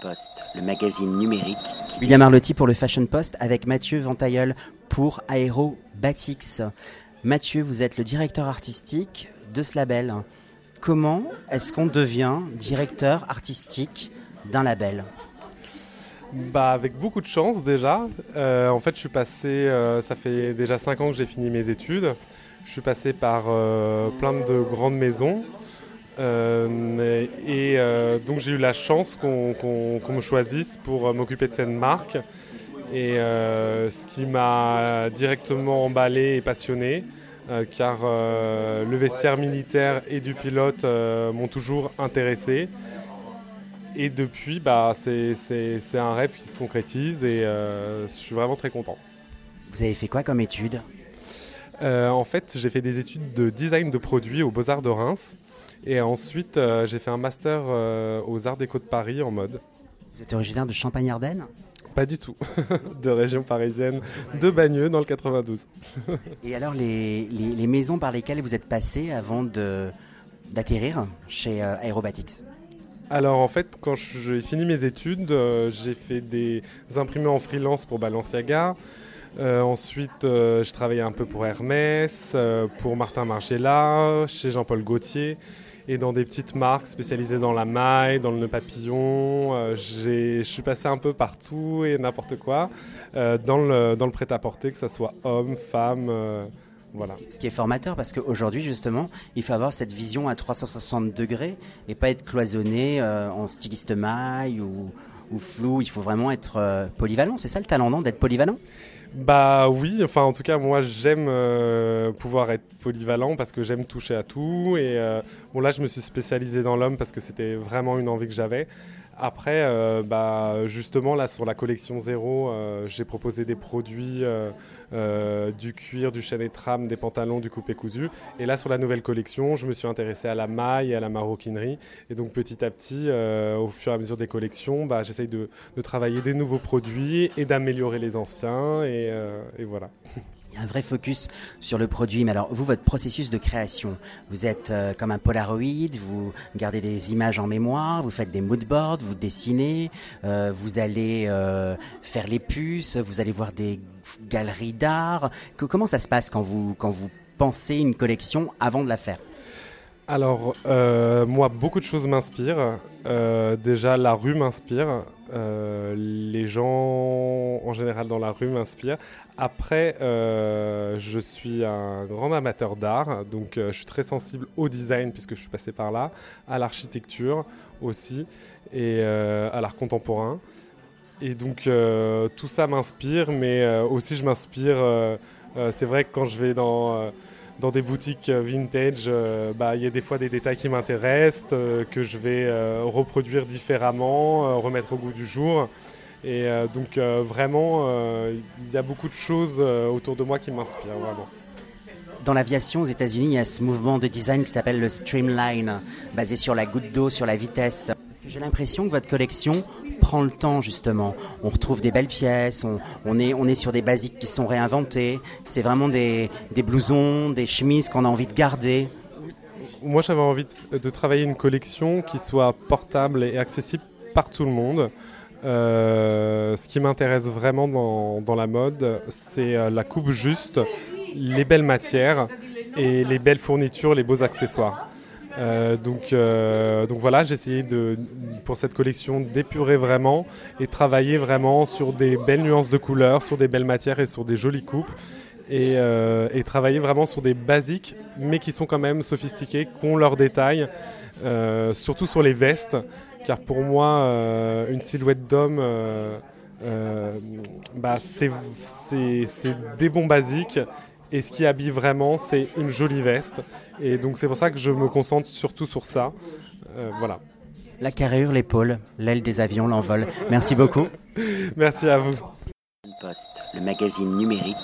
Post, le magazine numérique. William Arlotti pour le Fashion Post avec Mathieu Ventailleul pour Aérobatics. Mathieu, vous êtes le directeur artistique de ce label. Comment est-ce qu'on devient directeur artistique d'un label? Bah, avec beaucoup de chance déjà. Euh, en fait, je suis passé, euh, ça fait déjà 5 ans que j'ai fini mes études. Je suis passé par euh, plein de grandes maisons. Euh, et euh, donc j'ai eu la chance qu'on me choisisse pour m'occuper de cette marque. Et ce qui m'a directement emballé et passionné, car le vestiaire militaire et du pilote m'ont toujours intéressé. Et depuis, bah, c'est un rêve qui se concrétise et je suis vraiment très content. Vous avez fait quoi comme études En fait, j'ai fait des études de design de produits aux Beaux-Arts de Reims. Et ensuite, euh, j'ai fait un master euh, aux Arts Déco de Paris en mode. Vous êtes originaire de Champagne-Ardenne? Pas du tout, de région parisienne, de Bagneux dans le 92. Et alors, les, maisons par lesquelles vous êtes passé avant d'atterrir chez euh, Aerobatics alors en fait, quand j'ai fini mes études, j'ai fait des imprimés en freelance pour Balenciaga. Ensuite, j'ai travaillé un peu pour Hermès, pour Martin Margiela, chez Jean-Paul Gaultier et dans des petites marques spécialisées dans la maille, dans le nœud papillon. Euh, je suis passé un peu partout et n'importe quoi euh, dans le, dans le prêt-à-porter, que ce soit homme, femme. Euh, voilà. Ce qui est formateur parce qu'aujourd'hui justement, il faut avoir cette vision à 360 degrés et pas être cloisonné en styliste maille ou, ou, flou. Il faut vraiment être polyvalent. C'est ça le talent, D'être polyvalent? Bah oui, enfin en tout cas moi j'aime euh, pouvoir être polyvalent parce que j'aime toucher à tout et euh, bon là je me suis spécialisé dans l'homme parce que c'était vraiment une envie que j'avais. Après, euh, bah, justement, là, sur la collection zéro, euh, j'ai proposé des produits, euh, du cuir, du chaîne et trame, des pantalons, du coupé cousu. Et là, sur la nouvelle collection, je me suis intéressé à la maille et à la maroquinerie. Et donc, petit à petit, au fur et à mesure des collections, bah, j'essaye de, travailler des nouveaux produits et d'améliorer les anciens. et voilà. Un vrai focus sur le produit. Mais alors, vous, votre processus de création, vous êtes euh, comme un Polaroid, vous gardez des images en mémoire, vous faites des moodboards, vous dessinez, euh, vous allez euh, faire les puces, vous allez voir des galeries d'art. Comment ça se passe quand vous, quand vous pensez une collection avant de la faire? Alors, moi, beaucoup de choses m'inspirent. déjà, la rue m'inspire. les gens, en général, dans la rue m'inspirent. Après, euh, je suis un grand amateur d'art, donc euh, je suis très sensible au design puisque je suis passé par là, à l'architecture aussi et euh, à l'art contemporain. Et donc tout ça m'inspire, mais aussi je m'inspire. c'est vrai que quand je vais dans dans des boutiques vintage, bah, il y a des fois des détails qui m'intéressent, que je vais reproduire différemment, remettre au goût du jour. Et euh, donc euh, vraiment, euh, il y a beaucoup de choses autour de moi qui m'inspirent vraiment. Dans l'aviation aux États-Unis, il y a ce mouvement de design qui s'appelle le streamline, basé sur la goutte d'eau, sur la vitesse. J'ai l'impression que votre collection prend le temps justement. On retrouve des belles pièces, on, est, on est sur des basiques qui sont réinventées. C'est vraiment des, des blousons, des chemises qu'on a envie de garder. Moi j'avais envie de, travailler une collection qui soit portable et accessible par tout le monde. Euh, ce qui m'intéresse vraiment dans, la mode, c'est euh, la coupe juste, les belles matières et les belles fournitures, les beaux accessoires. Euh, donc, donc voilà, j'ai essayé de, pour cette collection d'épurer vraiment et travailler vraiment sur des belles nuances de couleurs, sur des belles matières et sur des jolies coupes. Et, et travailler vraiment sur des basiques, mais qui sont quand même sophistiqués, qui ont leurs détails, surtout sur les vestes car pour moi, euh, une silhouette d'homme, euh, euh, bah, c'est des bons basiques. Et ce qui habille vraiment, c'est une jolie veste. Et donc c'est pour ça que je me concentre surtout sur ça. voilà. La carrure, l'épaule, l'aile des avions, l'envol. Merci beaucoup. Merci à vous. Le magazine numérique